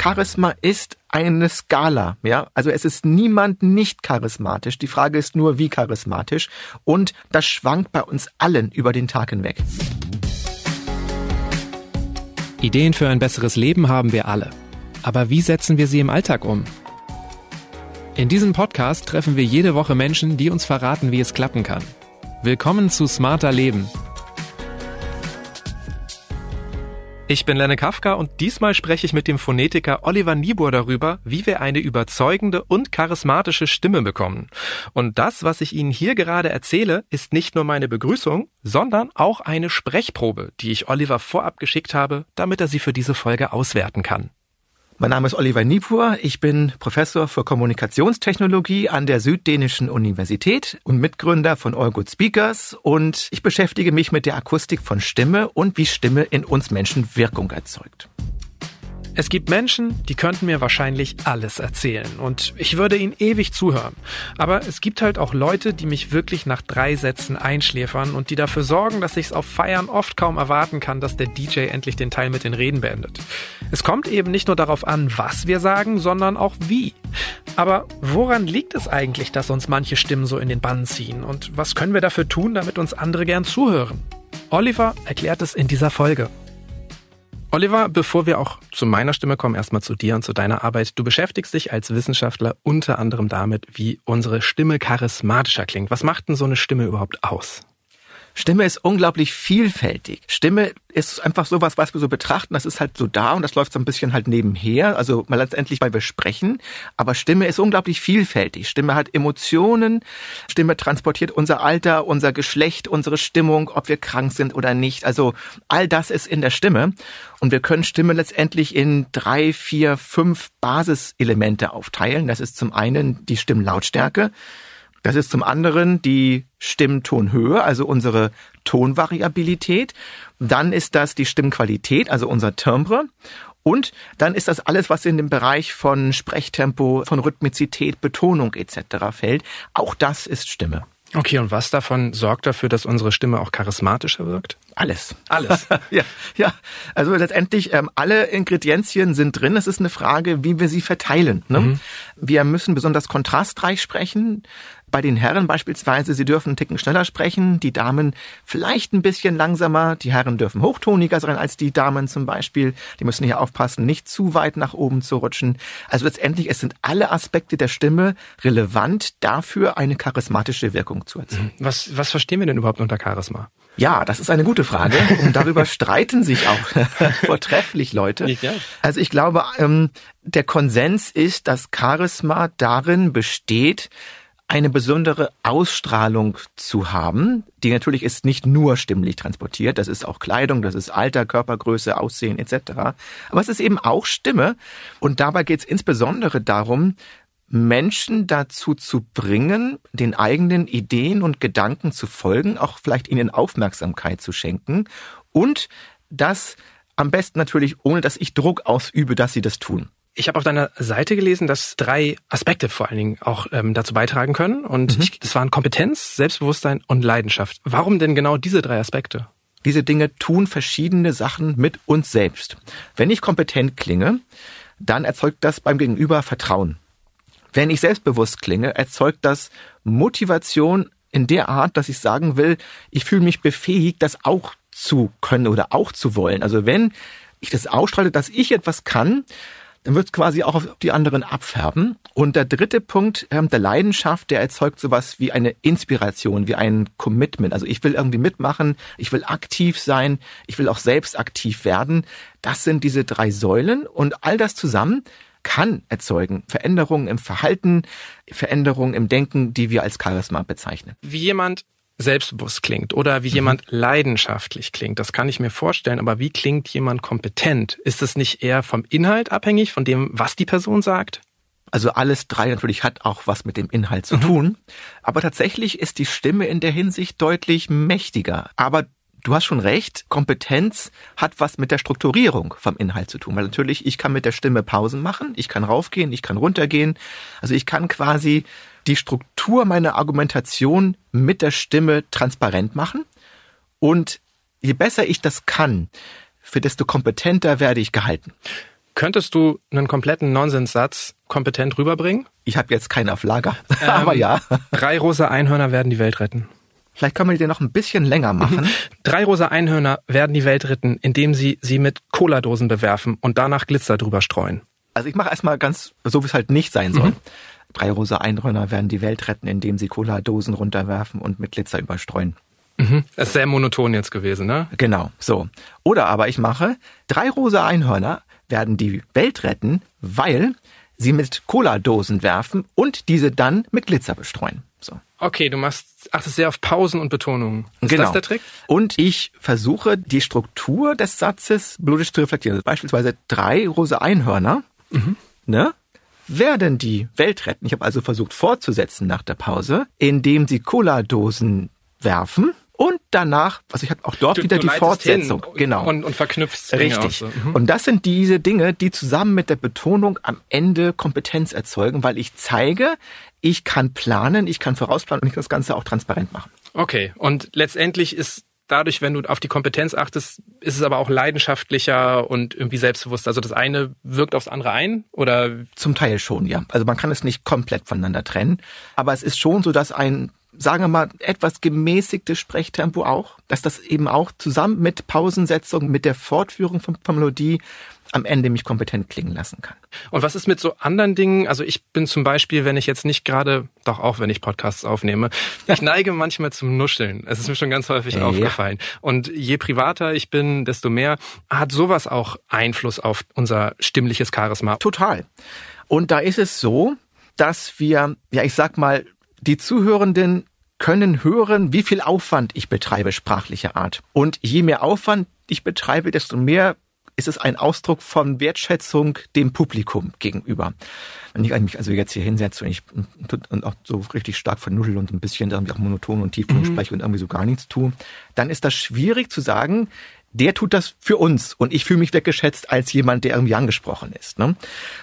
Charisma ist eine Skala, ja. Also es ist niemand nicht charismatisch. Die Frage ist nur, wie charismatisch. Und das schwankt bei uns allen über den Tag hinweg. Ideen für ein besseres Leben haben wir alle. Aber wie setzen wir sie im Alltag um? In diesem Podcast treffen wir jede Woche Menschen, die uns verraten, wie es klappen kann. Willkommen zu Smarter Leben, Ich bin Lenne Kafka und diesmal spreche ich mit dem Phonetiker Oliver Niebuhr darüber, wie wir eine überzeugende und charismatische Stimme bekommen. Und das, was ich Ihnen hier gerade erzähle, ist nicht nur meine Begrüßung, sondern auch eine Sprechprobe, die ich Oliver vorab geschickt habe, damit er sie für diese Folge auswerten kann. Mein Name ist Oliver Niepur. Ich bin Professor für Kommunikationstechnologie an der Süddänischen Universität und Mitgründer von All Good Speakers. Und ich beschäftige mich mit der Akustik von Stimme und wie Stimme in uns Menschen Wirkung erzeugt. Es gibt Menschen, die könnten mir wahrscheinlich alles erzählen und ich würde ihnen ewig zuhören. Aber es gibt halt auch Leute, die mich wirklich nach drei Sätzen einschläfern und die dafür sorgen, dass ich es auf Feiern oft kaum erwarten kann, dass der DJ endlich den Teil mit den Reden beendet. Es kommt eben nicht nur darauf an, was wir sagen, sondern auch wie. Aber woran liegt es eigentlich, dass uns manche Stimmen so in den Bann ziehen? Und was können wir dafür tun, damit uns andere gern zuhören? Oliver erklärt es in dieser Folge. Oliver, bevor wir auch zu meiner Stimme kommen, erstmal zu dir und zu deiner Arbeit. Du beschäftigst dich als Wissenschaftler unter anderem damit, wie unsere Stimme charismatischer klingt. Was macht denn so eine Stimme überhaupt aus? Stimme ist unglaublich vielfältig. Stimme ist einfach sowas, was wir so betrachten, das ist halt so da und das läuft so ein bisschen halt nebenher, also mal letztendlich, weil wir sprechen. Aber Stimme ist unglaublich vielfältig. Stimme hat Emotionen, Stimme transportiert unser Alter, unser Geschlecht, unsere Stimmung, ob wir krank sind oder nicht. Also all das ist in der Stimme. Und wir können Stimme letztendlich in drei, vier, fünf Basiselemente aufteilen. Das ist zum einen die Stimmlautstärke. Das ist zum anderen die Stimmtonhöhe, also unsere Tonvariabilität. Dann ist das die Stimmqualität, also unser Timbre. Und dann ist das alles, was in den Bereich von Sprechtempo, von Rhythmizität, Betonung etc. fällt. Auch das ist Stimme. Okay, und was davon sorgt dafür, dass unsere Stimme auch charismatischer wirkt? Alles. Alles. ja, ja. Also letztendlich, ähm, alle Ingredienzien sind drin. Es ist eine Frage, wie wir sie verteilen. Ne? Mhm. Wir müssen besonders kontrastreich sprechen. Bei den Herren beispielsweise, sie dürfen einen Ticken schneller sprechen, die Damen vielleicht ein bisschen langsamer, die Herren dürfen hochtoniger sein als die Damen zum Beispiel. Die müssen hier aufpassen, nicht zu weit nach oben zu rutschen. Also letztendlich, es sind alle Aspekte der Stimme relevant dafür, eine charismatische Wirkung zu erzielen. Mhm. Was, was verstehen wir denn überhaupt unter Charisma? Ja, das ist eine gute Frage. Und darüber streiten sich auch vortrefflich Leute. Also ich glaube, ähm, der Konsens ist, dass Charisma darin besteht, eine besondere Ausstrahlung zu haben, die natürlich ist nicht nur stimmlich transportiert, das ist auch Kleidung, das ist Alter, Körpergröße, Aussehen etc. Aber es ist eben auch Stimme und dabei geht es insbesondere darum, Menschen dazu zu bringen, den eigenen Ideen und Gedanken zu folgen, auch vielleicht ihnen Aufmerksamkeit zu schenken und das am besten natürlich, ohne dass ich Druck ausübe, dass sie das tun. Ich habe auf deiner Seite gelesen, dass drei Aspekte vor allen Dingen auch ähm, dazu beitragen können. Und mhm. ich, das waren Kompetenz, Selbstbewusstsein und Leidenschaft. Warum denn genau diese drei Aspekte? Diese Dinge tun verschiedene Sachen mit uns selbst. Wenn ich kompetent klinge, dann erzeugt das beim Gegenüber Vertrauen. Wenn ich selbstbewusst klinge, erzeugt das Motivation in der Art, dass ich sagen will, ich fühle mich befähigt, das auch zu können oder auch zu wollen. Also wenn ich das ausstrahle, dass ich etwas kann, dann wird es quasi auch auf die anderen abfärben. Und der dritte Punkt ähm, der Leidenschaft, der erzeugt sowas wie eine Inspiration, wie ein Commitment. Also ich will irgendwie mitmachen, ich will aktiv sein, ich will auch selbst aktiv werden. Das sind diese drei Säulen und all das zusammen kann erzeugen Veränderungen im Verhalten, Veränderungen im Denken, die wir als Charisma bezeichnen. Wie jemand selbstbewusst klingt oder wie mhm. jemand leidenschaftlich klingt. Das kann ich mir vorstellen, aber wie klingt jemand kompetent? Ist es nicht eher vom Inhalt abhängig, von dem, was die Person sagt? Also alles drei natürlich hat auch was mit dem Inhalt zu mhm. tun. Aber tatsächlich ist die Stimme in der Hinsicht deutlich mächtiger. Aber du hast schon recht, Kompetenz hat was mit der Strukturierung vom Inhalt zu tun. Weil natürlich, ich kann mit der Stimme Pausen machen, ich kann raufgehen, ich kann runtergehen. Also ich kann quasi die Struktur meiner Argumentation mit der Stimme transparent machen. Und je besser ich das kann, für desto kompetenter werde ich gehalten. Könntest du einen kompletten Nonsenssatz kompetent rüberbringen? Ich habe jetzt keinen auf Lager, ähm, aber ja. Drei rosa Einhörner werden die Welt retten. Vielleicht können wir den noch ein bisschen länger machen. Drei rosa Einhörner werden die Welt retten, indem sie sie mit Cola-Dosen bewerfen und danach Glitzer drüber streuen. Also ich mache erstmal ganz, so wie es halt nicht sein soll. Mhm. Drei rosa Einhörner werden die Welt retten, indem sie Cola-Dosen runterwerfen und mit Glitzer überstreuen. Mhm. Das ist sehr monoton jetzt gewesen, ne? Genau, so. Oder aber ich mache, drei rosa Einhörner werden die Welt retten, weil sie mit Cola-Dosen werfen und diese dann mit Glitzer bestreuen. So. Okay, du machst, achtest sehr auf Pausen und Betonungen. Ist genau. das der Trick? Und ich versuche, die Struktur des Satzes blutig zu reflektieren. Beispielsweise drei rosa Einhörner, mhm. ne? Werden die Welt retten. Ich habe also versucht fortzusetzen nach der Pause, indem sie Cola-Dosen werfen und danach, also ich habe auch dort du, wieder du die Fortsetzung. genau. Und, und verknüpfst Richtig. So. Mhm. Und das sind diese Dinge, die zusammen mit der Betonung am Ende Kompetenz erzeugen, weil ich zeige, ich kann planen, ich kann vorausplanen und ich kann das Ganze auch transparent machen. Okay. Und letztendlich ist dadurch, wenn du auf die Kompetenz achtest, ist es aber auch leidenschaftlicher und irgendwie selbstbewusst. Also das eine wirkt aufs andere ein oder? Zum Teil schon, ja. Also man kann es nicht komplett voneinander trennen. Aber es ist schon so, dass ein sagen wir mal, etwas gemäßigtes Sprechtempo auch, dass das eben auch zusammen mit Pausensetzung, mit der Fortführung von Melodie am Ende mich kompetent klingen lassen kann. Und was ist mit so anderen Dingen? Also ich bin zum Beispiel, wenn ich jetzt nicht gerade, doch auch wenn ich Podcasts aufnehme, ich neige manchmal zum Nuscheln. Es ist mir schon ganz häufig ja. aufgefallen. Und je privater ich bin, desto mehr hat sowas auch Einfluss auf unser stimmliches Charisma. Total. Und da ist es so, dass wir, ja, ich sag mal, die Zuhörenden können hören, wie viel Aufwand ich betreibe sprachlicher Art. Und je mehr Aufwand ich betreibe, desto mehr ist es ein Ausdruck von Wertschätzung dem Publikum gegenüber. Wenn ich mich also jetzt hier hinsetze und ich und auch so richtig stark vernuddel und ein bisschen irgendwie auch monoton und tief mhm. spreche und irgendwie so gar nichts tue, dann ist das schwierig zu sagen, der tut das für uns und ich fühle mich weggeschätzt als jemand, der irgendwie angesprochen ist. Ne?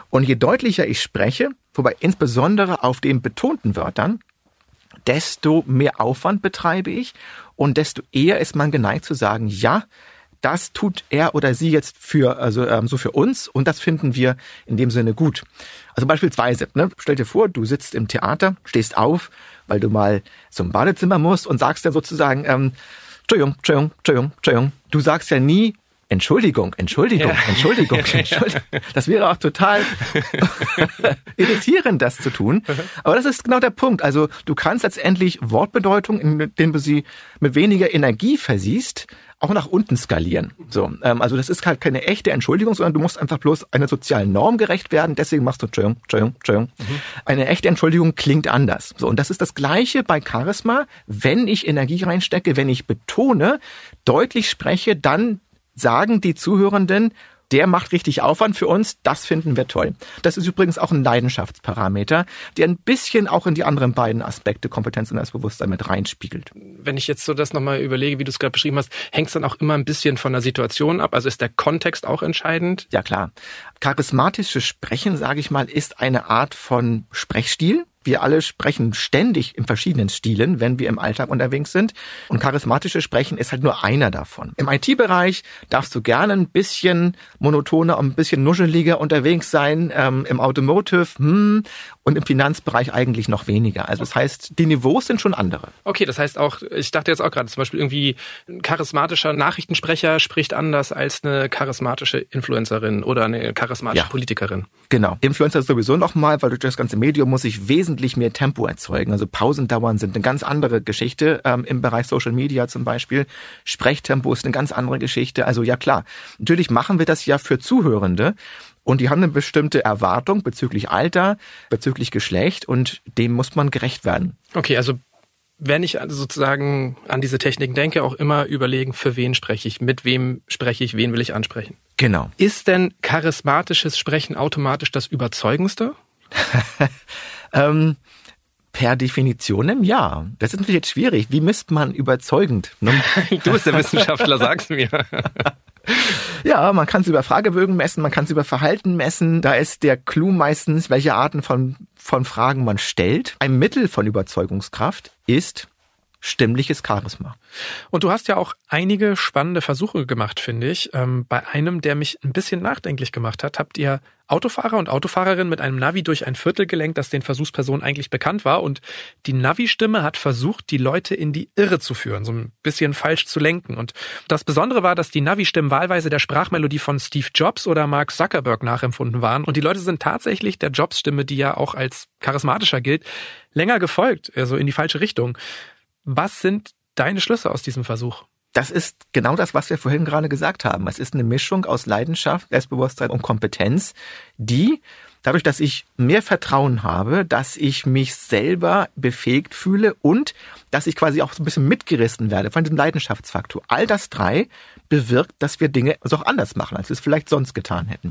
Und je deutlicher ich spreche, wobei insbesondere auf den betonten Wörtern, desto mehr Aufwand betreibe ich und desto eher ist man geneigt zu sagen, ja, das tut er oder sie jetzt für, also ähm, so für uns und das finden wir in dem Sinne gut. Also beispielsweise, ne, stell dir vor, du sitzt im Theater, stehst auf, weil du mal zum Badezimmer musst und sagst dann sozusagen, ähm, Entschuldigung, Entschuldigung, Entschuldigung, Entschuldigung. Du sagst ja nie, Entschuldigung, Entschuldigung, ja. Entschuldigung, Entschuldigung. Das wäre auch total irritierend, das zu tun. Aber das ist genau der Punkt. Also du kannst letztendlich Wortbedeutung, indem du sie mit weniger Energie versiehst, auch nach unten skalieren. So, ähm, also das ist halt keine echte Entschuldigung, sondern du musst einfach bloß einer sozialen Norm gerecht werden. Deswegen machst du Entschuldigung, Entschuldigung, Entschuldigung. Mhm. Eine echte Entschuldigung klingt anders. So, und das ist das Gleiche bei Charisma. Wenn ich Energie reinstecke, wenn ich betone, deutlich spreche, dann sagen die Zuhörenden, der macht richtig Aufwand für uns, das finden wir toll. Das ist übrigens auch ein Leidenschaftsparameter, der ein bisschen auch in die anderen beiden Aspekte Kompetenz und Selbstbewusstsein mit reinspiegelt. Wenn ich jetzt so das nochmal überlege, wie du es gerade beschrieben hast, hängt es dann auch immer ein bisschen von der Situation ab? Also ist der Kontext auch entscheidend? Ja klar. Charismatisches Sprechen, sage ich mal, ist eine Art von Sprechstil wir alle sprechen ständig in verschiedenen Stilen, wenn wir im Alltag unterwegs sind. Und charismatisches Sprechen ist halt nur einer davon. Im IT-Bereich darfst du gerne ein bisschen monotoner und ein bisschen nuscheliger unterwegs sein. Ähm, Im Automotive hm, und im Finanzbereich eigentlich noch weniger. Also das heißt, die Niveaus sind schon andere. Okay, das heißt auch, ich dachte jetzt auch gerade zum Beispiel irgendwie ein charismatischer Nachrichtensprecher spricht anders als eine charismatische Influencerin oder eine charismatische ja. Politikerin. Genau. Influencer sowieso nochmal, weil durch das ganze Medium muss ich wesentlich mehr Tempo erzeugen. Also Pausendauern sind eine ganz andere Geschichte ähm, im Bereich Social Media zum Beispiel. Sprechtempo ist eine ganz andere Geschichte. Also ja klar, natürlich machen wir das ja für Zuhörende. Und die haben eine bestimmte Erwartung bezüglich Alter, bezüglich Geschlecht und dem muss man gerecht werden. Okay, also wenn ich sozusagen an diese Techniken denke, auch immer überlegen, für wen spreche ich, mit wem spreche ich, wen will ich ansprechen. Genau. Ist denn charismatisches Sprechen automatisch das Überzeugendste? ähm, per Definition ja. Das ist natürlich jetzt schwierig. Wie misst man überzeugend? Ne? du bist der Wissenschaftler, sag's mir. Ja, man kann es über Fragebögen messen, man kann es über Verhalten messen. Da ist der Clou meistens, welche Arten von, von Fragen man stellt. Ein Mittel von Überzeugungskraft ist stimmliches Charisma. Und du hast ja auch einige spannende Versuche gemacht, finde ich. Ähm, bei einem, der mich ein bisschen nachdenklich gemacht hat, habt ihr Autofahrer und Autofahrerinnen mit einem Navi durch ein Viertel gelenkt, das den Versuchspersonen eigentlich bekannt war. Und die Navi-Stimme hat versucht, die Leute in die Irre zu führen, so ein bisschen falsch zu lenken. Und das Besondere war, dass die Navi-Stimmen wahlweise der Sprachmelodie von Steve Jobs oder Mark Zuckerberg nachempfunden waren. Und die Leute sind tatsächlich der Jobs-Stimme, die ja auch als charismatischer gilt, länger gefolgt, also in die falsche Richtung. Was sind deine Schlüsse aus diesem Versuch? Das ist genau das, was wir vorhin gerade gesagt haben. Es ist eine Mischung aus Leidenschaft, Selbstbewusstsein und Kompetenz, die dadurch, dass ich mehr Vertrauen habe, dass ich mich selber befähigt fühle und dass ich quasi auch so ein bisschen mitgerissen werde von diesem Leidenschaftsfaktor. All das drei bewirkt, dass wir Dinge also auch anders machen, als wir es vielleicht sonst getan hätten.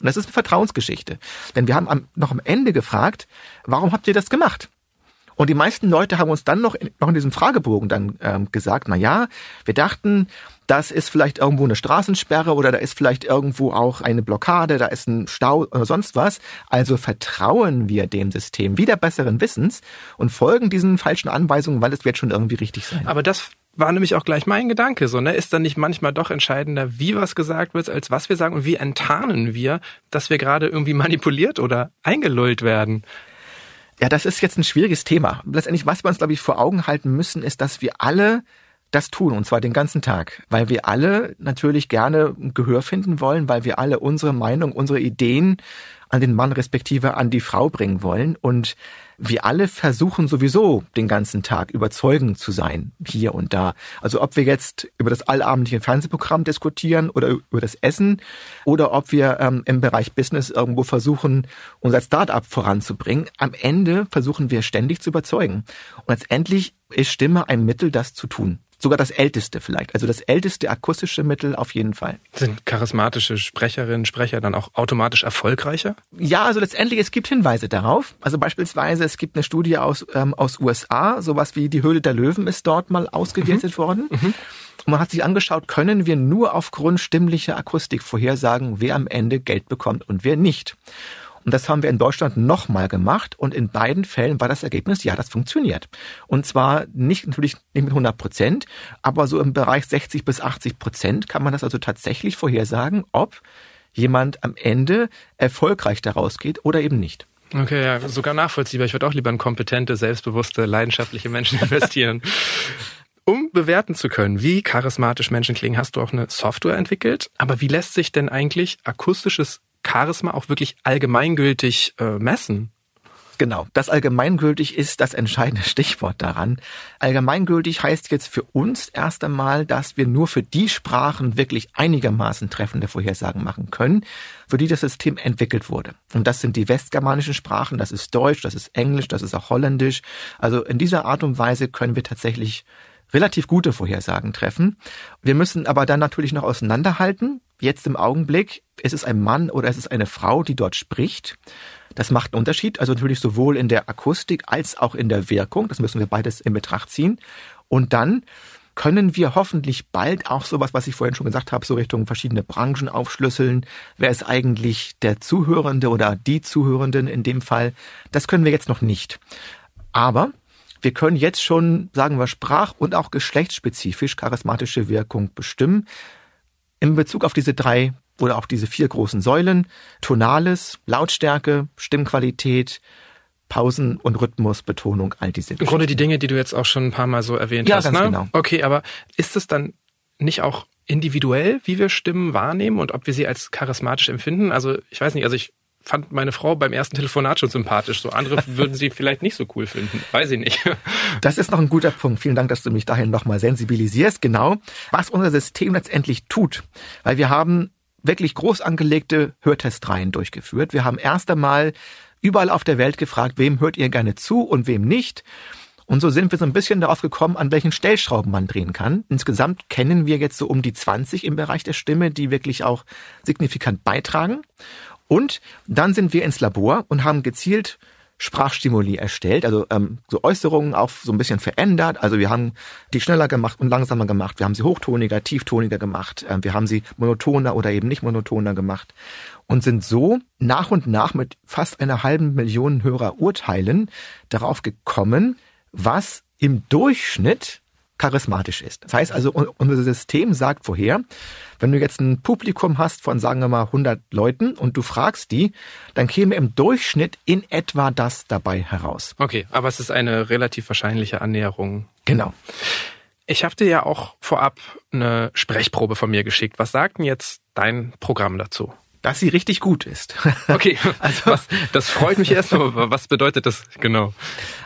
Und das ist eine Vertrauensgeschichte. Denn wir haben noch am Ende gefragt, warum habt ihr das gemacht? Und die meisten Leute haben uns dann noch in, noch in diesem Fragebogen dann ähm, gesagt, na ja, wir dachten, das ist vielleicht irgendwo eine Straßensperre oder da ist vielleicht irgendwo auch eine Blockade, da ist ein Stau oder sonst was. Also vertrauen wir dem System wieder besseren Wissens und folgen diesen falschen Anweisungen, weil es wird schon irgendwie richtig sein. Aber das war nämlich auch gleich mein Gedanke, so, ne? Ist dann nicht manchmal doch entscheidender, wie was gesagt wird, als was wir sagen und wie enttarnen wir, dass wir gerade irgendwie manipuliert oder eingelullt werden? Ja, das ist jetzt ein schwieriges Thema. Letztendlich, was wir uns, glaube ich, vor Augen halten müssen, ist, dass wir alle das tun, und zwar den ganzen Tag, weil wir alle natürlich gerne Gehör finden wollen, weil wir alle unsere Meinung, unsere Ideen an den Mann respektive an die Frau bringen wollen. Und wir alle versuchen sowieso den ganzen Tag überzeugend zu sein, hier und da. Also ob wir jetzt über das allabendliche Fernsehprogramm diskutieren oder über das Essen oder ob wir ähm, im Bereich Business irgendwo versuchen, unser Startup voranzubringen. Am Ende versuchen wir ständig zu überzeugen. Und letztendlich ist Stimme ein Mittel, das zu tun sogar das älteste vielleicht. Also das älteste akustische Mittel auf jeden Fall. Sind charismatische Sprecherinnen, Sprecher dann auch automatisch erfolgreicher? Ja, also letztendlich, es gibt Hinweise darauf. Also beispielsweise, es gibt eine Studie aus, ähm, aus USA, sowas wie die Höhle der Löwen ist dort mal ausgewertet mhm. worden. Mhm. Und man hat sich angeschaut, können wir nur aufgrund stimmlicher Akustik vorhersagen, wer am Ende Geld bekommt und wer nicht. Und das haben wir in Deutschland nochmal gemacht und in beiden Fällen war das Ergebnis, ja, das funktioniert. Und zwar nicht natürlich nicht mit 100 Prozent, aber so im Bereich 60 bis 80 Prozent kann man das also tatsächlich vorhersagen, ob jemand am Ende erfolgreich daraus geht oder eben nicht. Okay, ja, sogar nachvollziehbar. Ich würde auch lieber in kompetente, selbstbewusste, leidenschaftliche Menschen investieren. Um bewerten zu können, wie charismatisch Menschen klingen, hast du auch eine Software entwickelt. Aber wie lässt sich denn eigentlich akustisches Charisma auch wirklich allgemeingültig äh, messen? Genau, das allgemeingültig ist das entscheidende Stichwort daran. Allgemeingültig heißt jetzt für uns erst einmal, dass wir nur für die Sprachen wirklich einigermaßen treffende Vorhersagen machen können, für die das System entwickelt wurde. Und das sind die westgermanischen Sprachen, das ist Deutsch, das ist Englisch, das ist auch Holländisch. Also in dieser Art und Weise können wir tatsächlich relativ gute Vorhersagen treffen. Wir müssen aber dann natürlich noch auseinanderhalten. Jetzt im Augenblick, ist es ein Mann oder ist es eine Frau, die dort spricht. Das macht einen Unterschied, also natürlich sowohl in der Akustik als auch in der Wirkung. Das müssen wir beides in Betracht ziehen. Und dann können wir hoffentlich bald auch sowas, was ich vorhin schon gesagt habe, so Richtung verschiedene Branchen aufschlüsseln. Wer ist eigentlich der Zuhörende oder die Zuhörenden in dem Fall? Das können wir jetzt noch nicht. Aber wir können jetzt schon, sagen wir, sprach- und auch geschlechtsspezifisch charismatische Wirkung bestimmen. In Bezug auf diese drei oder auf diese vier großen Säulen, Tonales, Lautstärke, Stimmqualität, Pausen und Rhythmusbetonung, all diese Im Grunde die Dinge, die du jetzt auch schon ein paar Mal so erwähnt ja, hast. Ganz ne? genau. Okay, aber ist es dann nicht auch individuell, wie wir Stimmen wahrnehmen und ob wir sie als charismatisch empfinden? Also ich weiß nicht, also ich fand meine Frau beim ersten Telefonat schon sympathisch. So andere würden sie vielleicht nicht so cool finden. Weiß ich nicht. Das ist noch ein guter Punkt. Vielen Dank, dass du mich dahin nochmal sensibilisierst. Genau, was unser System letztendlich tut. Weil wir haben wirklich groß angelegte Hörtestreihen durchgeführt. Wir haben erst einmal überall auf der Welt gefragt, wem hört ihr gerne zu und wem nicht. Und so sind wir so ein bisschen darauf gekommen, an welchen Stellschrauben man drehen kann. Insgesamt kennen wir jetzt so um die 20 im Bereich der Stimme, die wirklich auch signifikant beitragen. Und dann sind wir ins Labor und haben gezielt Sprachstimuli erstellt, also ähm, so Äußerungen auch so ein bisschen verändert. Also wir haben die schneller gemacht und langsamer gemacht. Wir haben sie hochtoniger, tieftoniger gemacht. Ähm, wir haben sie monotoner oder eben nicht monotoner gemacht und sind so nach und nach mit fast einer halben Million Hörer Urteilen darauf gekommen, was im Durchschnitt charismatisch ist. Das heißt also, unser System sagt vorher, wenn du jetzt ein Publikum hast von, sagen wir mal, 100 Leuten und du fragst die, dann käme im Durchschnitt in etwa das dabei heraus. Okay, aber es ist eine relativ wahrscheinliche Annäherung. Genau. Ich habe dir ja auch vorab eine Sprechprobe von mir geschickt. Was sagt denn jetzt dein Programm dazu? Dass sie richtig gut ist. Okay, also was, das freut mich erstmal. Was bedeutet das genau?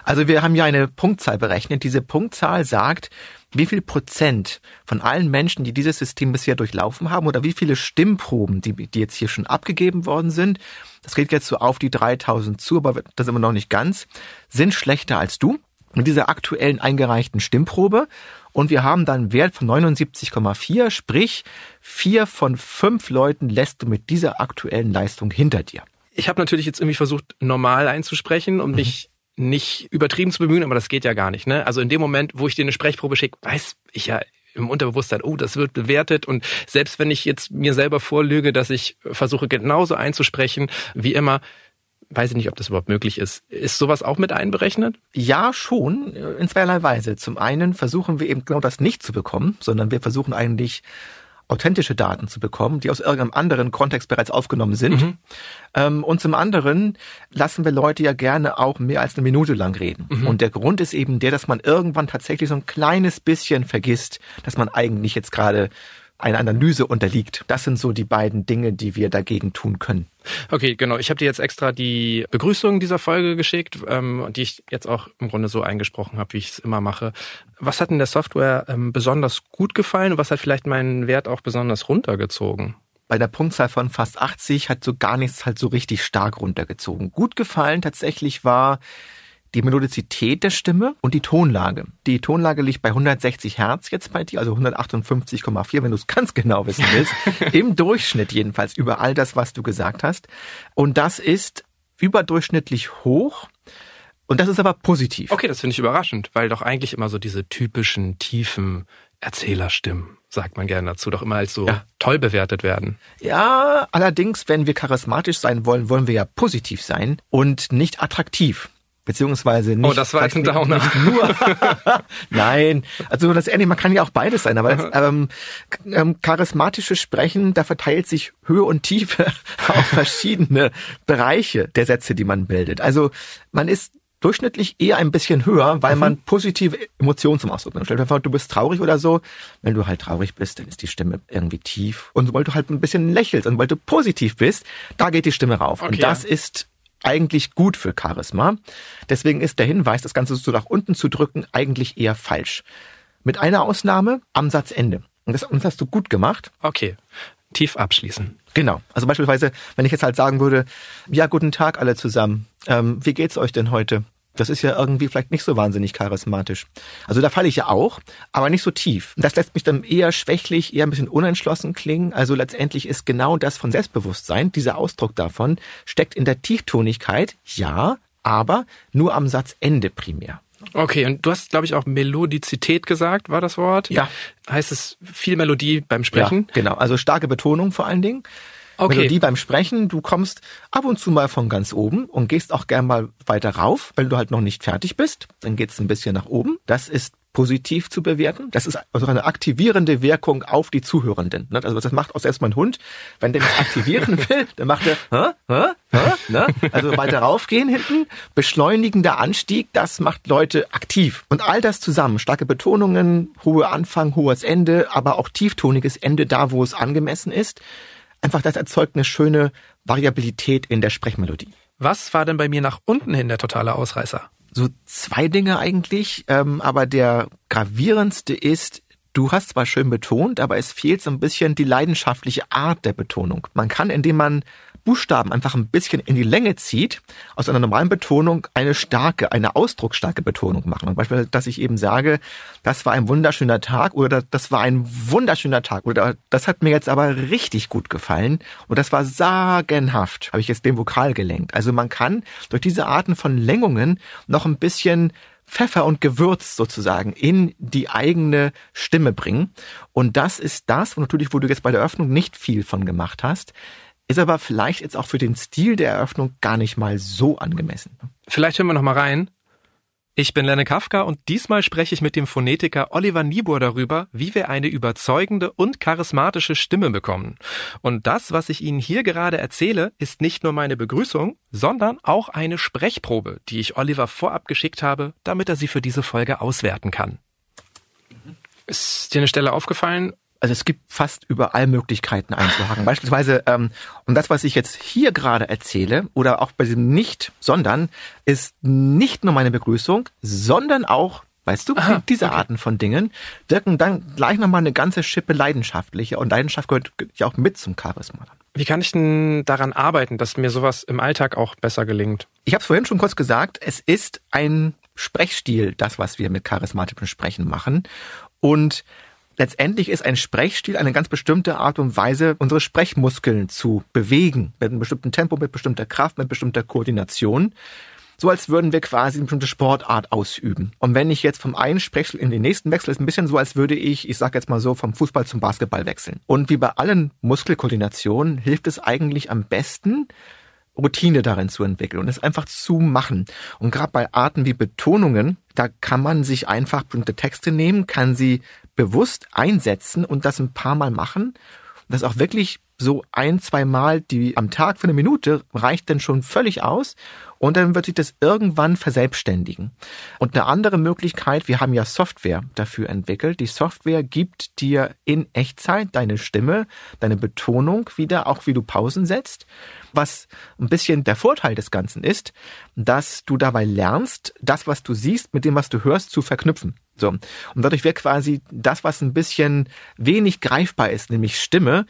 Also wir haben ja eine Punktzahl berechnet. Diese Punktzahl sagt, wie viel Prozent von allen Menschen, die dieses System bisher durchlaufen haben, oder wie viele Stimmproben, die, die jetzt hier schon abgegeben worden sind, das geht jetzt so auf die 3000 zu, aber das sind wir noch nicht ganz, sind schlechter als du mit dieser aktuellen eingereichten Stimmprobe und wir haben dann einen Wert von 79,4, sprich vier von fünf Leuten lässt du mit dieser aktuellen Leistung hinter dir. Ich habe natürlich jetzt irgendwie versucht, normal einzusprechen, um mhm. mich nicht übertrieben zu bemühen, aber das geht ja gar nicht. Ne? Also in dem Moment, wo ich dir eine Sprechprobe schicke, weiß ich ja im Unterbewusstsein, oh, das wird bewertet und selbst wenn ich jetzt mir selber vorlüge, dass ich versuche genauso einzusprechen wie immer, weiß ich nicht, ob das überhaupt möglich ist. Ist sowas auch mit einberechnet? Ja, schon, in zweierlei Weise. Zum einen versuchen wir eben genau das nicht zu bekommen, sondern wir versuchen eigentlich authentische Daten zu bekommen, die aus irgendeinem anderen Kontext bereits aufgenommen sind. Mhm. Ähm, und zum anderen lassen wir Leute ja gerne auch mehr als eine Minute lang reden. Mhm. Und der Grund ist eben der, dass man irgendwann tatsächlich so ein kleines bisschen vergisst, dass man eigentlich jetzt gerade eine Analyse unterliegt. Das sind so die beiden Dinge, die wir dagegen tun können. Okay, genau. Ich habe dir jetzt extra die Begrüßung dieser Folge geschickt, ähm, die ich jetzt auch im Grunde so eingesprochen habe, wie ich es immer mache. Was hat in der Software ähm, besonders gut gefallen und was hat vielleicht meinen Wert auch besonders runtergezogen? bei der Punktzahl von fast 80 hat so gar nichts halt so richtig stark runtergezogen. Gut gefallen tatsächlich war die Melodizität der Stimme und die Tonlage. Die Tonlage liegt bei 160 Hertz jetzt bei dir, also 158,4, wenn du es ganz genau wissen willst. Im Durchschnitt jedenfalls über all das, was du gesagt hast. Und das ist überdurchschnittlich hoch. Und das ist aber positiv. Okay, das finde ich überraschend, weil doch eigentlich immer so diese typischen tiefen Erzählerstimmen, sagt man gerne dazu, doch immer als so ja. toll bewertet werden. Ja, allerdings, wenn wir charismatisch sein wollen, wollen wir ja positiv sein und nicht attraktiv. Beziehungsweise nicht. Oh, das war ein Downer. Nur. Nein, also das ehrlich, man kann ja auch beides sein, aber das, ähm, ähm, charismatisches Sprechen, da verteilt sich Höhe und Tiefe auf verschiedene Bereiche der Sätze, die man bildet. Also man ist durchschnittlich eher ein bisschen höher, weil mhm. man positive Emotionen zum Ausdruck bringt. Stell dir vor, du bist traurig oder so. Wenn du halt traurig bist, dann ist die Stimme irgendwie tief. Und sobald du halt ein bisschen lächelst und weil du positiv bist, da geht die Stimme rauf. Okay. Und das ist eigentlich gut für Charisma. Deswegen ist der Hinweis, das Ganze so nach unten zu drücken, eigentlich eher falsch. Mit einer Ausnahme am Satzende. Und das, und das hast du gut gemacht. Okay. Tief abschließen. Genau. Also beispielsweise, wenn ich jetzt halt sagen würde, ja, guten Tag alle zusammen. Ähm, wie geht's euch denn heute? Das ist ja irgendwie vielleicht nicht so wahnsinnig charismatisch. Also da falle ich ja auch, aber nicht so tief. Das lässt mich dann eher schwächlich, eher ein bisschen unentschlossen klingen. Also letztendlich ist genau das von Selbstbewusstsein, dieser Ausdruck davon, steckt in der Tieftonigkeit, ja, aber nur am Satzende primär. Okay, und du hast, glaube ich, auch Melodizität gesagt, war das Wort? Ja. Heißt es viel Melodie beim Sprechen? Ja, genau. Also starke Betonung vor allen Dingen. Okay. Melodie beim Sprechen, du kommst ab und zu mal von ganz oben und gehst auch gern mal weiter rauf, weil du halt noch nicht fertig bist. Dann geht's ein bisschen nach oben. Das ist positiv zu bewerten. Das ist also eine aktivierende Wirkung auf die Zuhörenden. Ne? Also das macht auch selbst mein Hund. Wenn der mich aktivieren will, dann macht er, hä, hä, hä, ne? also weiter raufgehen hinten, beschleunigender Anstieg, das macht Leute aktiv. Und all das zusammen, starke Betonungen, hohe Anfang, hohes Ende, aber auch tieftoniges Ende da, wo es angemessen ist, einfach das erzeugt eine schöne Variabilität in der Sprechmelodie. Was war denn bei mir nach unten hin der totale Ausreißer? So zwei Dinge eigentlich, ähm, aber der gravierendste ist, Du hast zwar schön betont, aber es fehlt so ein bisschen die leidenschaftliche Art der Betonung. Man kann, indem man Buchstaben einfach ein bisschen in die Länge zieht, aus einer normalen Betonung eine starke, eine ausdrucksstarke Betonung machen. Zum Beispiel, dass ich eben sage, das war ein wunderschöner Tag oder das war ein wunderschöner Tag oder das hat mir jetzt aber richtig gut gefallen und das war sagenhaft, habe ich jetzt den Vokal gelenkt. Also man kann durch diese Arten von Längungen noch ein bisschen Pfeffer und Gewürz sozusagen in die eigene Stimme bringen. Und das ist das, natürlich, wo du jetzt bei der Eröffnung nicht viel von gemacht hast, ist aber vielleicht jetzt auch für den Stil der Eröffnung gar nicht mal so angemessen. Vielleicht hören wir noch mal rein. Ich bin Lenne Kafka und diesmal spreche ich mit dem Phonetiker Oliver Niebuhr darüber, wie wir eine überzeugende und charismatische Stimme bekommen. Und das, was ich Ihnen hier gerade erzähle, ist nicht nur meine Begrüßung, sondern auch eine Sprechprobe, die ich Oliver vorab geschickt habe, damit er sie für diese Folge auswerten kann. Ist dir eine Stelle aufgefallen, also es gibt fast überall Möglichkeiten einzuhaken. Beispielsweise, ähm, und das, was ich jetzt hier gerade erzähle, oder auch bei diesem Nicht, sondern, ist nicht nur meine Begrüßung, sondern auch Weißt du, Aha, diese okay. Arten von Dingen wirken dann gleich nochmal eine ganze Schippe leidenschaftlicher und Leidenschaft gehört ja auch mit zum Charisma. Wie kann ich denn daran arbeiten, dass mir sowas im Alltag auch besser gelingt? Ich habe es vorhin schon kurz gesagt, es ist ein Sprechstil, das, was wir mit charismatischem Sprechen machen. Und Letztendlich ist ein Sprechstil eine ganz bestimmte Art und Weise, unsere Sprechmuskeln zu bewegen, mit einem bestimmten Tempo, mit bestimmter Kraft, mit bestimmter Koordination. So als würden wir quasi eine bestimmte Sportart ausüben. Und wenn ich jetzt vom einen Sprechstil in den nächsten wechsle, ist ein bisschen so, als würde ich, ich sage jetzt mal so, vom Fußball zum Basketball wechseln. Und wie bei allen Muskelkoordinationen hilft es eigentlich am besten, Routine darin zu entwickeln und es einfach zu machen. Und gerade bei Arten wie Betonungen, da kann man sich einfach bestimmte Texte nehmen, kann sie bewusst einsetzen und das ein paar Mal machen. Und das auch wirklich so ein, zwei Mal die am Tag für eine Minute reicht dann schon völlig aus und dann wird sich das irgendwann verselbstständigen. Und eine andere Möglichkeit, wir haben ja Software dafür entwickelt. Die Software gibt dir in Echtzeit deine Stimme, deine Betonung wieder, auch wie du Pausen setzt. Was ein bisschen der Vorteil des Ganzen ist, dass du dabei lernst, das, was du siehst, mit dem, was du hörst, zu verknüpfen. So. Und dadurch wird quasi das, was ein bisschen wenig greifbar ist, nämlich Stimme,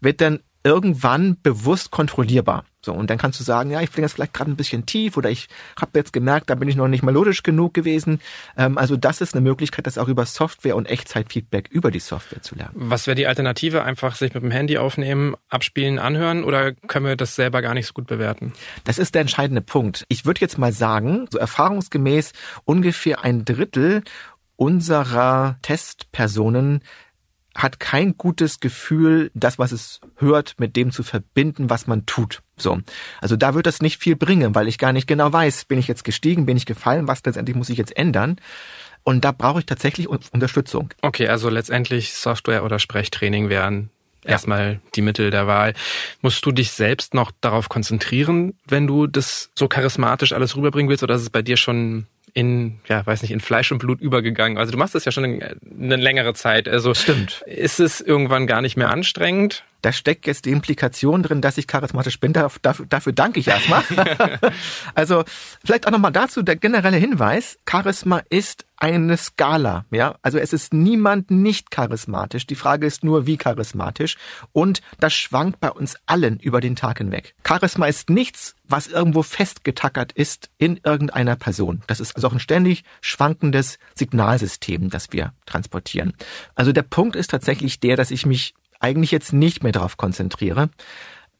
wird dann irgendwann bewusst kontrollierbar. So, und dann kannst du sagen, ja, ich bin jetzt vielleicht gerade ein bisschen tief oder ich habe jetzt gemerkt, da bin ich noch nicht melodisch genug gewesen. Ähm, also das ist eine Möglichkeit, das auch über Software und Echtzeitfeedback über die Software zu lernen. Was wäre die Alternative? Einfach sich mit dem Handy aufnehmen, abspielen, anhören oder können wir das selber gar nicht so gut bewerten? Das ist der entscheidende Punkt. Ich würde jetzt mal sagen, so erfahrungsgemäß ungefähr ein Drittel unserer Testpersonen hat kein gutes Gefühl, das, was es hört, mit dem zu verbinden, was man tut. So. Also da wird das nicht viel bringen, weil ich gar nicht genau weiß, bin ich jetzt gestiegen, bin ich gefallen, was letztendlich muss ich jetzt ändern. Und da brauche ich tatsächlich Unterstützung. Okay, also letztendlich Software oder Sprechtraining wären ja. erstmal die Mittel der Wahl. Musst du dich selbst noch darauf konzentrieren, wenn du das so charismatisch alles rüberbringen willst, oder ist es bei dir schon in, ja, weiß nicht, in Fleisch und Blut übergegangen. Also du machst das ja schon eine längere Zeit. Also Stimmt. ist es irgendwann gar nicht mehr anstrengend? Da steckt jetzt die Implikation drin, dass ich charismatisch bin. Dafür, dafür danke ich erstmal. also vielleicht auch nochmal dazu der generelle Hinweis. Charisma ist eine Skala, ja. Also es ist niemand nicht charismatisch. Die Frage ist nur, wie charismatisch. Und das schwankt bei uns allen über den Tag hinweg. Charisma ist nichts, was irgendwo festgetackert ist in irgendeiner Person. Das ist also auch ein ständig schwankendes Signalsystem, das wir transportieren. Also der Punkt ist tatsächlich der, dass ich mich eigentlich jetzt nicht mehr darauf konzentriere.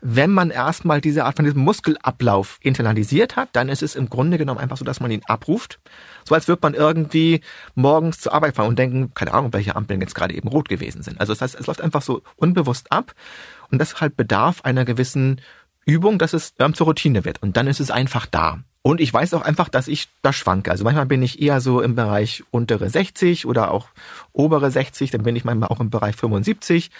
Wenn man erstmal diese Art von diesem Muskelablauf internalisiert hat, dann ist es im Grunde genommen einfach so, dass man ihn abruft. So als würde man irgendwie morgens zur Arbeit fahren und denken, keine Ahnung, welche Ampeln jetzt gerade eben rot gewesen sind. Also das heißt, es läuft einfach so unbewusst ab und das halt bedarf einer gewissen Übung, dass es ähm, zur Routine wird. Und dann ist es einfach da. Und ich weiß auch einfach, dass ich da schwanke. Also manchmal bin ich eher so im Bereich untere 60 oder auch obere 60, dann bin ich manchmal auch im Bereich 75.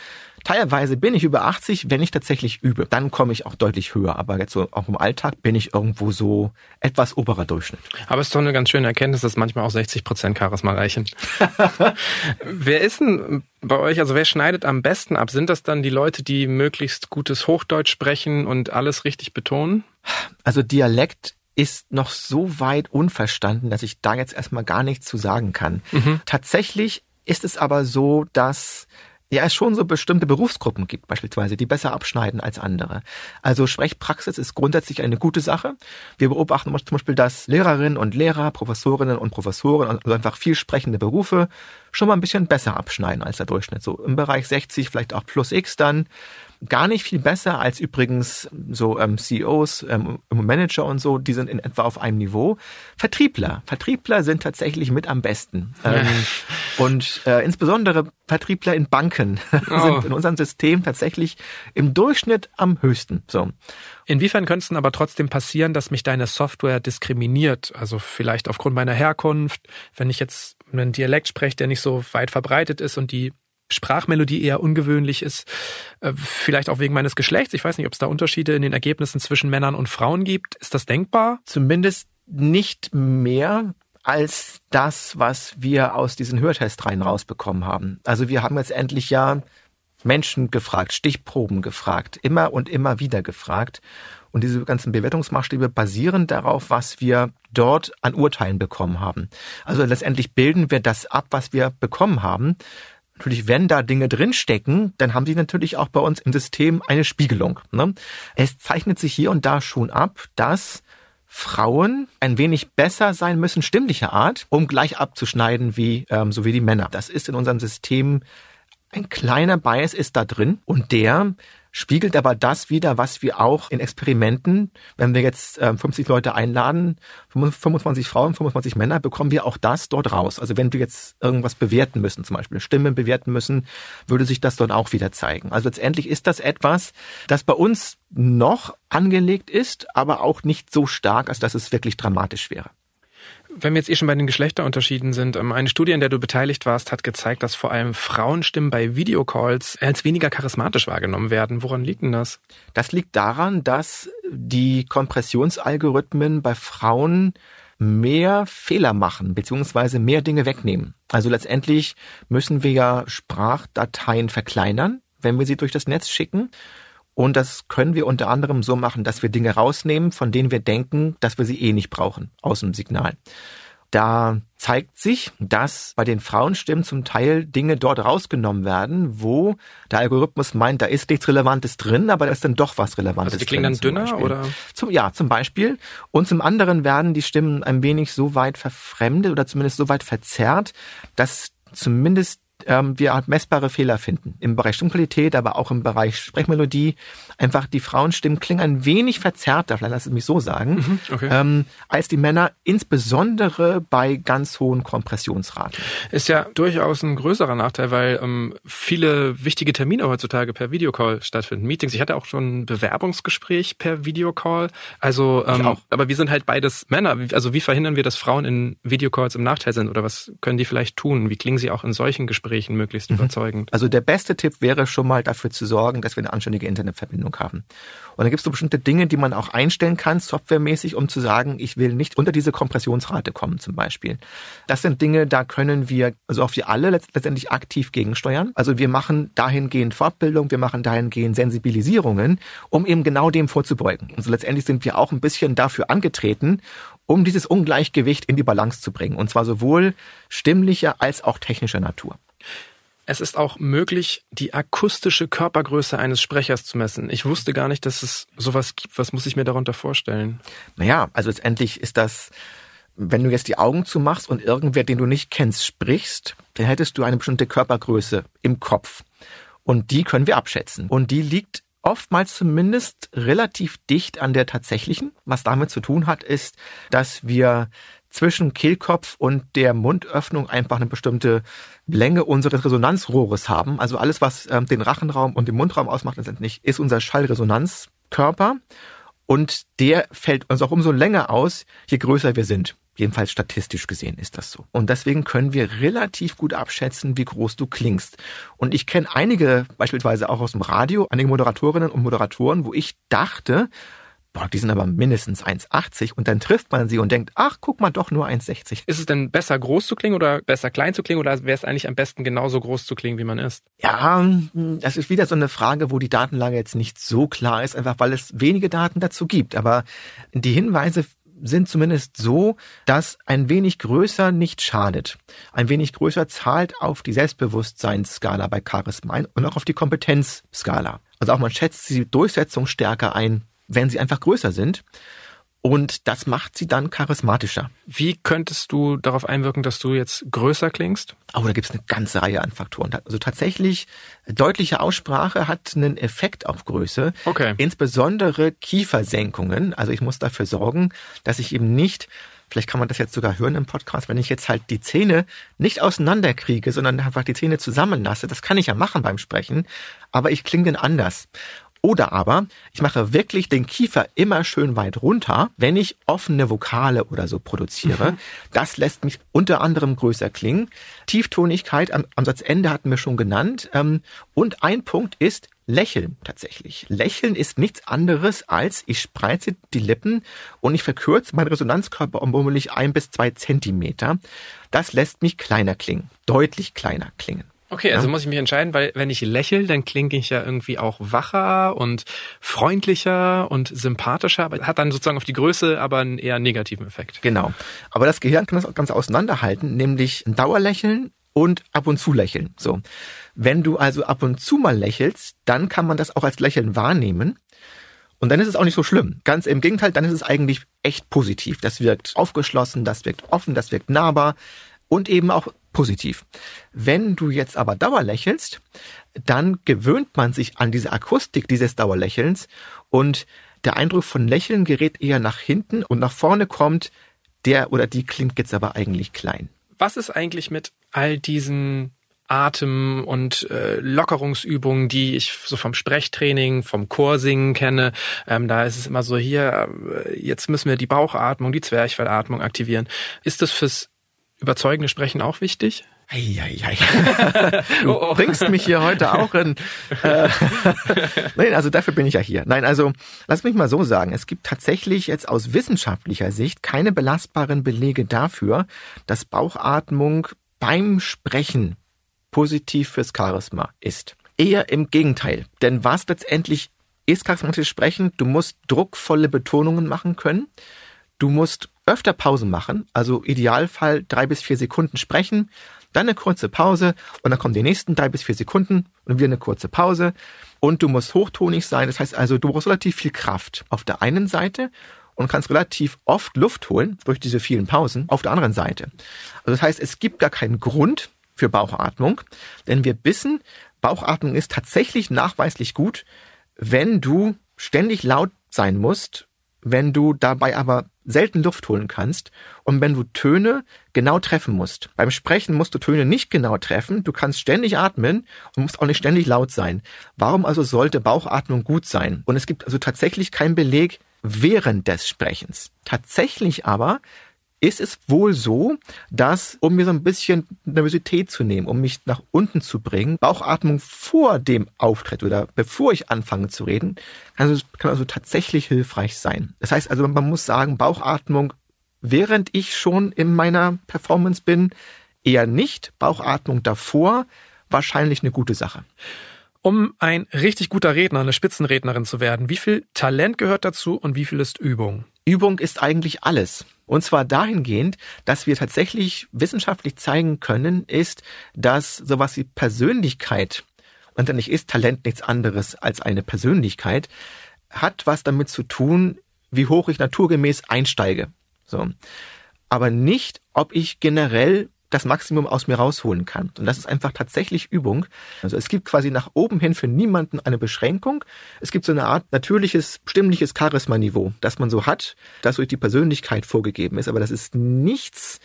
Teilweise bin ich über 80, wenn ich tatsächlich übe. Dann komme ich auch deutlich höher. Aber jetzt so auch im Alltag bin ich irgendwo so etwas oberer Durchschnitt. Aber es ist doch eine ganz schöne Erkenntnis, dass manchmal auch 60 Prozent Charisma reichen. wer ist denn bei euch, also wer schneidet am besten ab? Sind das dann die Leute, die möglichst gutes Hochdeutsch sprechen und alles richtig betonen? Also Dialekt ist noch so weit unverstanden, dass ich da jetzt erstmal gar nichts zu sagen kann. Mhm. Tatsächlich ist es aber so, dass ja es schon so bestimmte Berufsgruppen gibt, beispielsweise, die besser abschneiden als andere. Also Sprechpraxis ist grundsätzlich eine gute Sache. Wir beobachten zum Beispiel, dass Lehrerinnen und Lehrer, Professorinnen und Professoren, also einfach viel sprechende Berufe, schon mal ein bisschen besser abschneiden als der Durchschnitt. So im Bereich 60, vielleicht auch plus X dann. Gar nicht viel besser als übrigens so ähm, CEOs, ähm, Manager und so, die sind in etwa auf einem Niveau. Vertriebler. Vertriebler sind tatsächlich mit am besten. Ähm, und äh, insbesondere Vertriebler in Banken oh. sind in unserem System tatsächlich im Durchschnitt am höchsten. So. Inwiefern könnte es aber trotzdem passieren, dass mich deine Software diskriminiert? Also vielleicht aufgrund meiner Herkunft, wenn ich jetzt einen Dialekt spreche, der nicht so weit verbreitet ist und die Sprachmelodie eher ungewöhnlich ist, äh, vielleicht auch wegen meines Geschlechts. Ich weiß nicht, ob es da Unterschiede in den Ergebnissen zwischen Männern und Frauen gibt. Ist das denkbar? Zumindest nicht mehr als das, was wir aus diesen Hörtestreihen rausbekommen haben. Also wir haben jetzt endlich ja Menschen gefragt, Stichproben gefragt, immer und immer wieder gefragt. Und diese ganzen Bewertungsmaßstäbe basieren darauf, was wir dort an Urteilen bekommen haben. Also letztendlich bilden wir das ab, was wir bekommen haben. Natürlich, wenn da Dinge drinstecken, dann haben sie natürlich auch bei uns im System eine Spiegelung. Ne? Es zeichnet sich hier und da schon ab, dass Frauen ein wenig besser sein müssen, stimmlicher Art, um gleich abzuschneiden wie ähm, so wie die Männer. Das ist in unserem System ein kleiner Bias ist da drin und der spiegelt aber das wieder, was wir auch in Experimenten, wenn wir jetzt äh, 50 Leute einladen, 25 Frauen, 25 Männer, bekommen wir auch das dort raus. Also wenn wir jetzt irgendwas bewerten müssen, zum Beispiel Stimmen bewerten müssen, würde sich das dort auch wieder zeigen. Also letztendlich ist das etwas, das bei uns noch angelegt ist, aber auch nicht so stark, als dass es wirklich dramatisch wäre. Wenn wir jetzt eh schon bei den Geschlechterunterschieden sind, ähm, eine Studie, in der du beteiligt warst, hat gezeigt, dass vor allem Frauenstimmen bei Videocalls als weniger charismatisch wahrgenommen werden. Woran liegt denn das? Das liegt daran, dass die Kompressionsalgorithmen bei Frauen mehr Fehler machen, beziehungsweise mehr Dinge wegnehmen. Also letztendlich müssen wir ja Sprachdateien verkleinern, wenn wir sie durch das Netz schicken. Und das können wir unter anderem so machen, dass wir Dinge rausnehmen, von denen wir denken, dass wir sie eh nicht brauchen, aus dem Signal. Da zeigt sich, dass bei den Frauenstimmen zum Teil Dinge dort rausgenommen werden, wo der Algorithmus meint, da ist nichts Relevantes drin, aber da ist dann doch was Relevantes also die klingen drin. dann dünner oder? Zum, ja, zum Beispiel. Und zum anderen werden die Stimmen ein wenig so weit verfremdet oder zumindest so weit verzerrt, dass zumindest ähm, wir messbare Fehler finden. Im Bereich Stimmqualität, aber auch im Bereich Sprechmelodie. Einfach die Frauenstimmen klingen ein wenig verzerrter, vielleicht lass es mich so sagen, mhm, okay. ähm, als die Männer, insbesondere bei ganz hohen Kompressionsraten. Ist ja durchaus ein größerer Nachteil, weil ähm, viele wichtige Termine heutzutage per Videocall stattfinden. Meetings. Ich hatte auch schon ein Bewerbungsgespräch per Videocall. Also, ähm, aber wir sind halt beides Männer. Also wie verhindern wir, dass Frauen in Videocalls im Nachteil sind? Oder was können die vielleicht tun? Wie klingen sie auch in solchen Gesprächen? Gesprächen möglichst mhm. überzeugend. Also der beste Tipp wäre schon mal dafür zu sorgen, dass wir eine anständige Internetverbindung haben. Und dann gibt es so bestimmte Dinge, die man auch einstellen kann, softwaremäßig, um zu sagen, ich will nicht unter diese Kompressionsrate kommen zum Beispiel. Das sind Dinge, da können wir, also auch wir alle letztendlich aktiv gegensteuern. Also wir machen dahingehend Fortbildung, wir machen dahingehend Sensibilisierungen, um eben genau dem vorzubeugen. Also letztendlich sind wir auch ein bisschen dafür angetreten, um dieses Ungleichgewicht in die Balance zu bringen. Und zwar sowohl stimmlicher als auch technischer Natur. Es ist auch möglich, die akustische Körpergröße eines Sprechers zu messen. Ich wusste gar nicht, dass es sowas gibt. Was muss ich mir darunter vorstellen? Naja, also letztendlich ist das, wenn du jetzt die Augen zumachst und irgendwer, den du nicht kennst, sprichst, dann hättest du eine bestimmte Körpergröße im Kopf. Und die können wir abschätzen. Und die liegt oftmals zumindest relativ dicht an der tatsächlichen. Was damit zu tun hat, ist, dass wir zwischen Kehlkopf und der Mundöffnung einfach eine bestimmte Länge unseres Resonanzrohres haben. Also alles, was ähm, den Rachenraum und den Mundraum ausmacht, letztendlich ist unser Schallresonanzkörper. Und der fällt uns auch umso länger aus, je größer wir sind. Jedenfalls statistisch gesehen ist das so. Und deswegen können wir relativ gut abschätzen, wie groß du klingst. Und ich kenne einige, beispielsweise auch aus dem Radio, einige Moderatorinnen und Moderatoren, wo ich dachte, boah, die sind aber mindestens 1,80 und dann trifft man sie und denkt, ach, guck mal, doch nur 1,60. Ist es denn besser groß zu klingen oder besser klein zu klingen oder wäre es eigentlich am besten genauso groß zu klingen, wie man ist? Ja, das ist wieder so eine Frage, wo die Datenlage jetzt nicht so klar ist, einfach weil es wenige Daten dazu gibt. Aber die Hinweise sind zumindest so, dass ein wenig größer nicht schadet. Ein wenig größer zahlt auf die Selbstbewusstseinsskala bei Charisma ein und auch auf die Kompetenzskala. Also auch man schätzt die Durchsetzungsstärke ein wenn sie einfach größer sind. Und das macht sie dann charismatischer. Wie könntest du darauf einwirken, dass du jetzt größer klingst? Oh, da gibt's eine ganze Reihe an Faktoren. Also tatsächlich, deutliche Aussprache hat einen Effekt auf Größe. Okay. Insbesondere Kiefersenkungen. Also ich muss dafür sorgen, dass ich eben nicht vielleicht kann man das jetzt sogar hören im Podcast, wenn ich jetzt halt die Zähne nicht auseinanderkriege, sondern einfach die Zähne zusammenlasse. Das kann ich ja machen beim Sprechen, aber ich klinge anders. Oder aber ich mache wirklich den Kiefer immer schön weit runter, wenn ich offene Vokale oder so produziere. Mhm. Das lässt mich unter anderem größer klingen. Tieftonigkeit am, am Satzende hatten wir schon genannt. Ähm, und ein Punkt ist Lächeln tatsächlich. Lächeln ist nichts anderes als ich spreize die Lippen und ich verkürze meinen Resonanzkörper um womöglich ein bis zwei Zentimeter. Das lässt mich kleiner klingen, deutlich kleiner klingen. Okay, also ja. muss ich mich entscheiden, weil wenn ich lächel, dann klinge ich ja irgendwie auch wacher und freundlicher und sympathischer, aber hat dann sozusagen auf die Größe aber einen eher negativen Effekt. Genau. Aber das Gehirn kann das auch ganz auseinanderhalten, nämlich ein Dauerlächeln und ab und zu lächeln. So. Wenn du also ab und zu mal lächelst, dann kann man das auch als Lächeln wahrnehmen. Und dann ist es auch nicht so schlimm. Ganz im Gegenteil, dann ist es eigentlich echt positiv. Das wirkt aufgeschlossen, das wirkt offen, das wirkt nahbar und eben auch positiv. Wenn du jetzt aber Dauerlächelst, dann gewöhnt man sich an diese Akustik dieses Dauerlächelns und der Eindruck von Lächeln gerät eher nach hinten und nach vorne kommt, der oder die klingt jetzt aber eigentlich klein. Was ist eigentlich mit all diesen Atem- und äh, Lockerungsübungen, die ich so vom Sprechtraining, vom Chorsingen kenne. Ähm, da ist es immer so, hier, äh, jetzt müssen wir die Bauchatmung, die Zwerchfellatmung aktivieren. Ist das fürs überzeugende Sprechen auch wichtig? Eieiei. Du oh, oh. bringst mich hier heute auch in. Äh, Nein, also dafür bin ich ja hier. Nein, also lass mich mal so sagen. Es gibt tatsächlich jetzt aus wissenschaftlicher Sicht keine belastbaren Belege dafür, dass Bauchatmung beim Sprechen positiv fürs Charisma ist. Eher im Gegenteil. Denn was letztendlich ist charismatisches Sprechen? Du musst druckvolle Betonungen machen können. Du musst öfter Pausen machen, also Idealfall drei bis vier Sekunden sprechen, dann eine kurze Pause und dann kommen die nächsten drei bis vier Sekunden und wieder eine kurze Pause. Und du musst hochtonig sein, das heißt also, du brauchst relativ viel Kraft auf der einen Seite und kannst relativ oft Luft holen durch diese vielen Pausen auf der anderen Seite. Also das heißt, es gibt gar keinen Grund für Bauchatmung, denn wir wissen, Bauchatmung ist tatsächlich nachweislich gut, wenn du ständig laut sein musst wenn du dabei aber selten Luft holen kannst und wenn du Töne genau treffen musst. Beim Sprechen musst du Töne nicht genau treffen, du kannst ständig atmen und musst auch nicht ständig laut sein. Warum also sollte Bauchatmung gut sein? Und es gibt also tatsächlich keinen Beleg während des Sprechens. Tatsächlich aber ist es wohl so, dass, um mir so ein bisschen Nervosität zu nehmen, um mich nach unten zu bringen, Bauchatmung vor dem Auftritt oder bevor ich anfange zu reden, kann also, kann also tatsächlich hilfreich sein. Das heißt also, man muss sagen, Bauchatmung, während ich schon in meiner Performance bin, eher nicht. Bauchatmung davor, wahrscheinlich eine gute Sache. Um ein richtig guter Redner, eine Spitzenrednerin zu werden, wie viel Talent gehört dazu und wie viel ist Übung? Übung ist eigentlich alles. Und zwar dahingehend, dass wir tatsächlich wissenschaftlich zeigen können, ist, dass sowas wie Persönlichkeit, und dann ist Talent nichts anderes als eine Persönlichkeit, hat was damit zu tun, wie hoch ich naturgemäß einsteige. So. Aber nicht, ob ich generell das Maximum aus mir rausholen kann. Und das ist einfach tatsächlich Übung. Also es gibt quasi nach oben hin für niemanden eine Beschränkung. Es gibt so eine Art natürliches, stimmliches Charisma-Niveau, das man so hat, das durch die Persönlichkeit vorgegeben ist. Aber das ist nichts,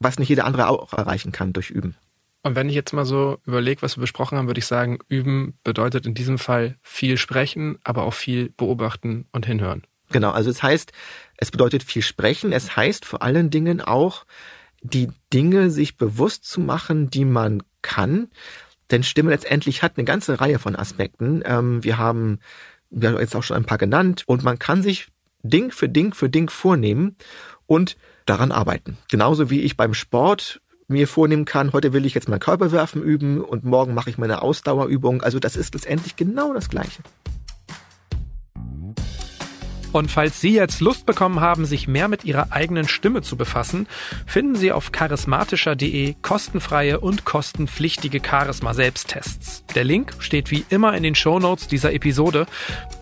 was nicht jeder andere auch erreichen kann durch Üben. Und wenn ich jetzt mal so überlege, was wir besprochen haben, würde ich sagen, üben bedeutet in diesem Fall viel sprechen, aber auch viel beobachten und hinhören. Genau, also es heißt, es bedeutet viel sprechen. Es heißt vor allen Dingen auch, die Dinge sich bewusst zu machen, die man kann. Denn Stimme letztendlich hat eine ganze Reihe von Aspekten. Ähm, wir haben wir haben jetzt auch schon ein paar genannt und man kann sich Ding für Ding für Ding vornehmen und daran arbeiten. Genauso wie ich beim Sport mir vornehmen kann, heute will ich jetzt mein Körperwerfen üben und morgen mache ich meine Ausdauerübung. Also das ist letztendlich genau das Gleiche. Und falls Sie jetzt Lust bekommen haben, sich mehr mit Ihrer eigenen Stimme zu befassen, finden Sie auf charismatischer.de kostenfreie und kostenpflichtige Charisma-Selbsttests. Der Link steht wie immer in den Show Notes dieser Episode.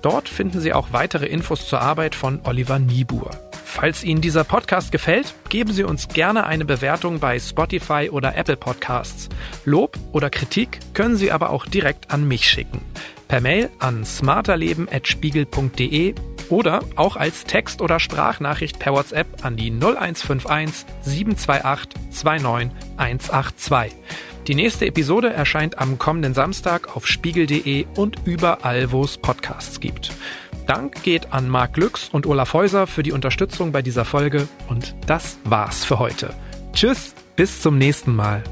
Dort finden Sie auch weitere Infos zur Arbeit von Oliver Niebuhr. Falls Ihnen dieser Podcast gefällt, geben Sie uns gerne eine Bewertung bei Spotify oder Apple Podcasts. Lob oder Kritik können Sie aber auch direkt an mich schicken. Per Mail an smarterleben.spiegel.de oder auch als Text- oder Sprachnachricht per WhatsApp an die 0151 728 29182. Die nächste Episode erscheint am kommenden Samstag auf spiegel.de und überall, wo es Podcasts gibt. Dank geht an Marc Glücks und Olaf Häuser für die Unterstützung bei dieser Folge und das war's für heute. Tschüss, bis zum nächsten Mal.